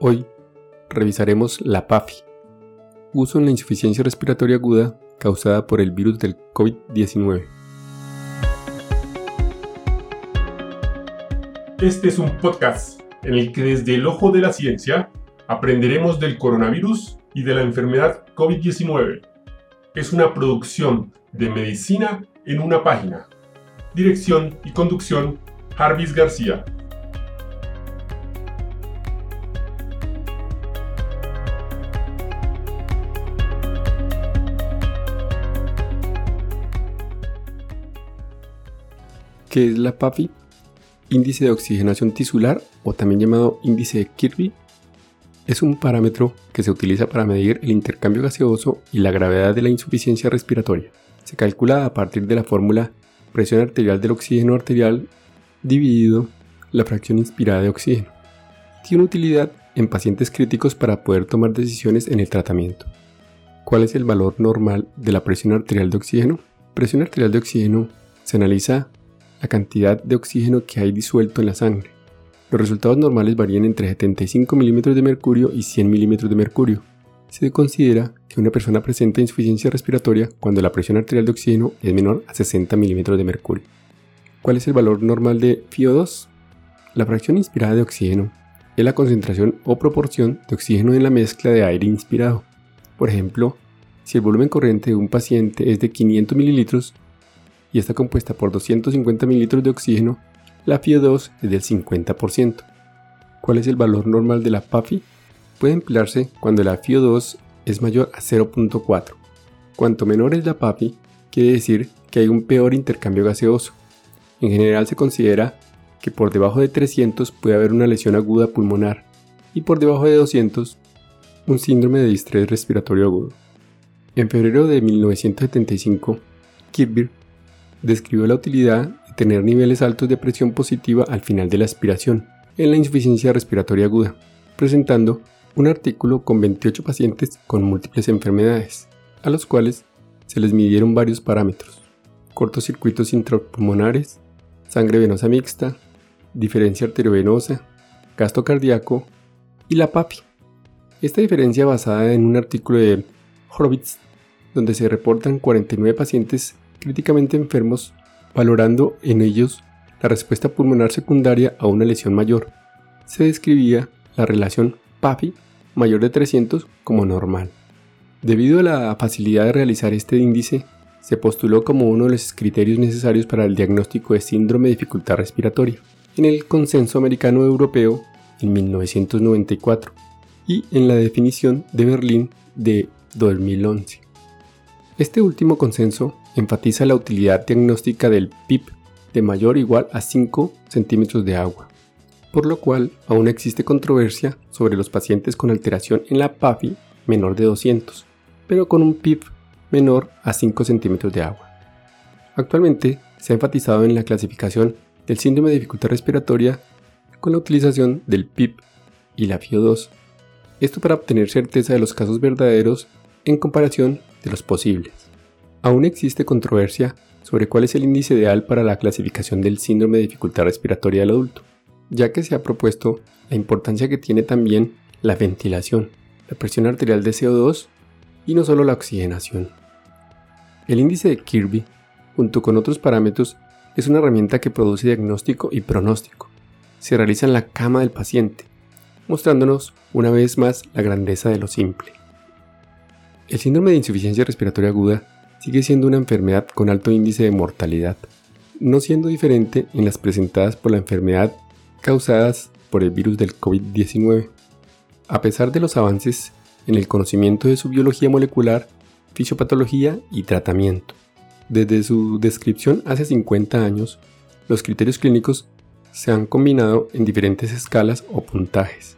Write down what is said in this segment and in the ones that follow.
Hoy revisaremos la PAFI, uso en la insuficiencia respiratoria aguda causada por el virus del COVID-19. Este es un podcast en el que desde el ojo de la ciencia aprenderemos del coronavirus y de la enfermedad COVID-19. Es una producción de medicina en una página. Dirección y conducción, Jarvis García. ¿Qué es la PAFI? Índice de oxigenación tisular o también llamado índice de Kirby es un parámetro que se utiliza para medir el intercambio gaseoso y la gravedad de la insuficiencia respiratoria. Se calcula a partir de la fórmula presión arterial del oxígeno arterial dividido la fracción inspirada de oxígeno. Tiene utilidad en pacientes críticos para poder tomar decisiones en el tratamiento. ¿Cuál es el valor normal de la presión arterial de oxígeno? Presión arterial de oxígeno se analiza la cantidad de oxígeno que hay disuelto en la sangre. Los resultados normales varían entre 75 milímetros de mercurio y 100 milímetros de mercurio. Se considera que una persona presenta insuficiencia respiratoria cuando la presión arterial de oxígeno es menor a 60 milímetros de mercurio. ¿Cuál es el valor normal de FiO2? La fracción inspirada de oxígeno es la concentración o proporción de oxígeno en la mezcla de aire inspirado. Por ejemplo, si el volumen corriente de un paciente es de 500 mililitros y está compuesta por 250 mililitros de oxígeno, la FiO2 es del 50%. ¿Cuál es el valor normal de la PAFI? Puede emplearse cuando la FiO2 es mayor a 0.4. Cuanto menor es la PAFI, quiere decir que hay un peor intercambio gaseoso. En general se considera que por debajo de 300 puede haber una lesión aguda pulmonar y por debajo de 200 un síndrome de distrés respiratorio agudo. En febrero de 1975, Kirby describió la utilidad de tener niveles altos de presión positiva al final de la aspiración en la insuficiencia respiratoria aguda, presentando un artículo con 28 pacientes con múltiples enfermedades, a los cuales se les midieron varios parámetros, cortocircuitos intrapulmonares, sangre venosa mixta, diferencia arteriovenosa, gasto cardíaco y la PAPI. Esta diferencia basada en un artículo de Horowitz, donde se reportan 49 pacientes críticamente enfermos, valorando en ellos la respuesta pulmonar secundaria a una lesión mayor. Se describía la relación PAFI mayor de 300 como normal. Debido a la facilidad de realizar este índice, se postuló como uno de los criterios necesarios para el diagnóstico de síndrome de dificultad respiratoria en el Consenso Americano Europeo en 1994 y en la definición de Berlín de 2011. Este último consenso enfatiza la utilidad diagnóstica del PIP de mayor o igual a 5 centímetros de agua, por lo cual aún existe controversia sobre los pacientes con alteración en la PAFI menor de 200, pero con un PIP menor a 5 centímetros de agua. Actualmente se ha enfatizado en la clasificación del síndrome de dificultad respiratoria con la utilización del PIP y la FIO2, esto para obtener certeza de los casos verdaderos en comparación de los posibles. Aún existe controversia sobre cuál es el índice ideal para la clasificación del síndrome de dificultad respiratoria del adulto, ya que se ha propuesto la importancia que tiene también la ventilación, la presión arterial de CO2 y no solo la oxigenación. El índice de Kirby, junto con otros parámetros, es una herramienta que produce diagnóstico y pronóstico. Se realiza en la cama del paciente, mostrándonos una vez más la grandeza de lo simple. El síndrome de insuficiencia respiratoria aguda sigue siendo una enfermedad con alto índice de mortalidad, no siendo diferente en las presentadas por la enfermedad causadas por el virus del COVID-19. A pesar de los avances en el conocimiento de su biología molecular, fisiopatología y tratamiento. Desde su descripción hace 50 años, los criterios clínicos se han combinado en diferentes escalas o puntajes.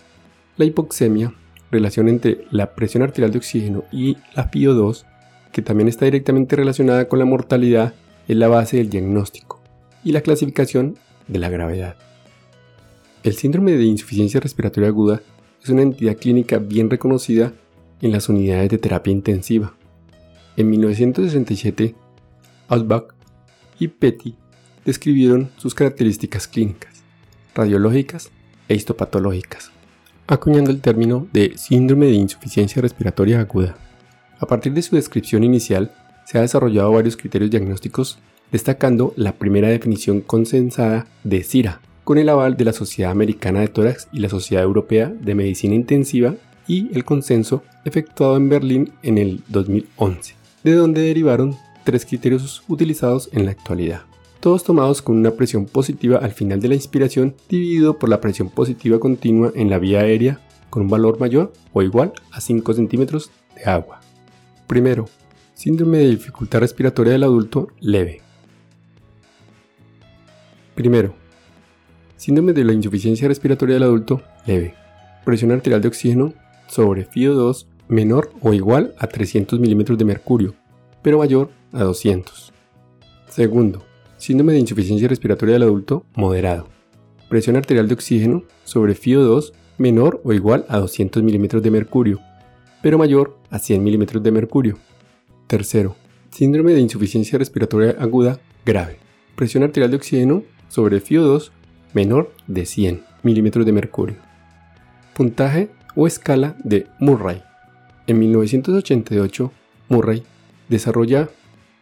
La hipoxemia relación entre la presión arterial de oxígeno y la FiO2, que también está directamente relacionada con la mortalidad, es la base del diagnóstico y la clasificación de la gravedad. El síndrome de insuficiencia respiratoria aguda es una entidad clínica bien reconocida en las unidades de terapia intensiva. En 1967, Ausbach y Petty describieron sus características clínicas, radiológicas e histopatológicas acuñando el término de síndrome de insuficiencia respiratoria aguda. A partir de su descripción inicial, se han desarrollado varios criterios diagnósticos, destacando la primera definición consensada de CIRA, con el aval de la Sociedad Americana de Tórax y la Sociedad Europea de Medicina Intensiva y el consenso efectuado en Berlín en el 2011, de donde derivaron tres criterios utilizados en la actualidad todos tomados con una presión positiva al final de la inspiración dividido por la presión positiva continua en la vía aérea con un valor mayor o igual a 5 centímetros de agua. Primero, síndrome de dificultad respiratoria del adulto leve. Primero, síndrome de la insuficiencia respiratoria del adulto leve. Presión arterial de oxígeno sobre FIO2 menor o igual a 300 milímetros de mercurio, pero mayor a 200. Segundo, Síndrome de insuficiencia respiratoria del adulto moderado. Presión arterial de oxígeno sobre FIO2 menor o igual a 200 milímetros de mercurio, pero mayor a 100 milímetros de mercurio. Tercero, síndrome de insuficiencia respiratoria aguda grave. Presión arterial de oxígeno sobre FIO2 menor de 100 milímetros de mercurio. Puntaje o escala de Murray. En 1988, Murray desarrolla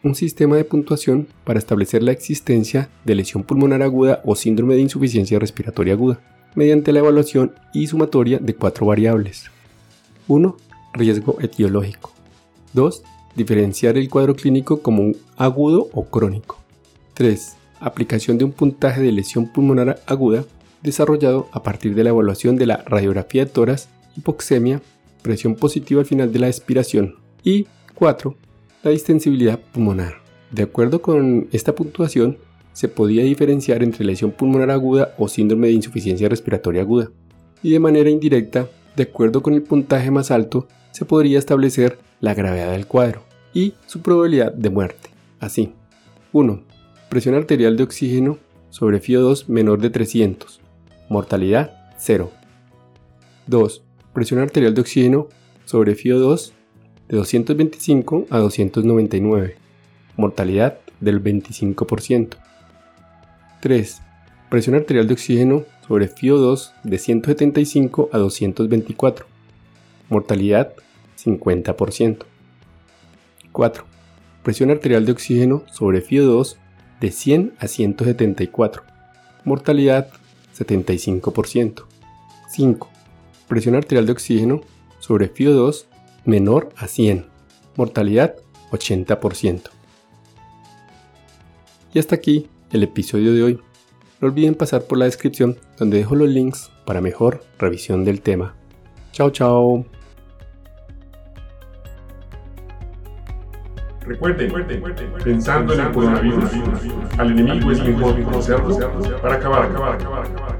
un sistema de puntuación para establecer la existencia de lesión pulmonar aguda o síndrome de insuficiencia respiratoria aguda, mediante la evaluación y sumatoria de cuatro variables. 1. Riesgo etiológico. 2. Diferenciar el cuadro clínico como agudo o crónico. 3. Aplicación de un puntaje de lesión pulmonar aguda desarrollado a partir de la evaluación de la radiografía de toras, hipoxemia, presión positiva al final de la expiración. Y 4 la distensibilidad pulmonar. De acuerdo con esta puntuación, se podía diferenciar entre lesión pulmonar aguda o síndrome de insuficiencia respiratoria aguda. Y de manera indirecta, de acuerdo con el puntaje más alto, se podría establecer la gravedad del cuadro y su probabilidad de muerte. Así, 1. Presión arterial de oxígeno sobre FIO2 menor de 300. Mortalidad 0. 2. Presión arterial de oxígeno sobre FIO2 de 225 a 299, mortalidad del 25%. 3. Presión arterial de oxígeno sobre FIO2 de 175 a 224, mortalidad 50%. 4. Presión arterial de oxígeno sobre FIO2 de 100 a 174, mortalidad 75%. 5. Presión arterial de oxígeno sobre FIO2 menor a 100. Mortalidad 80%. Y hasta aquí el episodio de hoy. No olviden pasar por la descripción donde dejo los links para mejor revisión del tema. Chao, chao. Recuerden, pensando en el coronavirus, al enemigo es mejor conocerlo para acabar, acabar, acabar, acabar.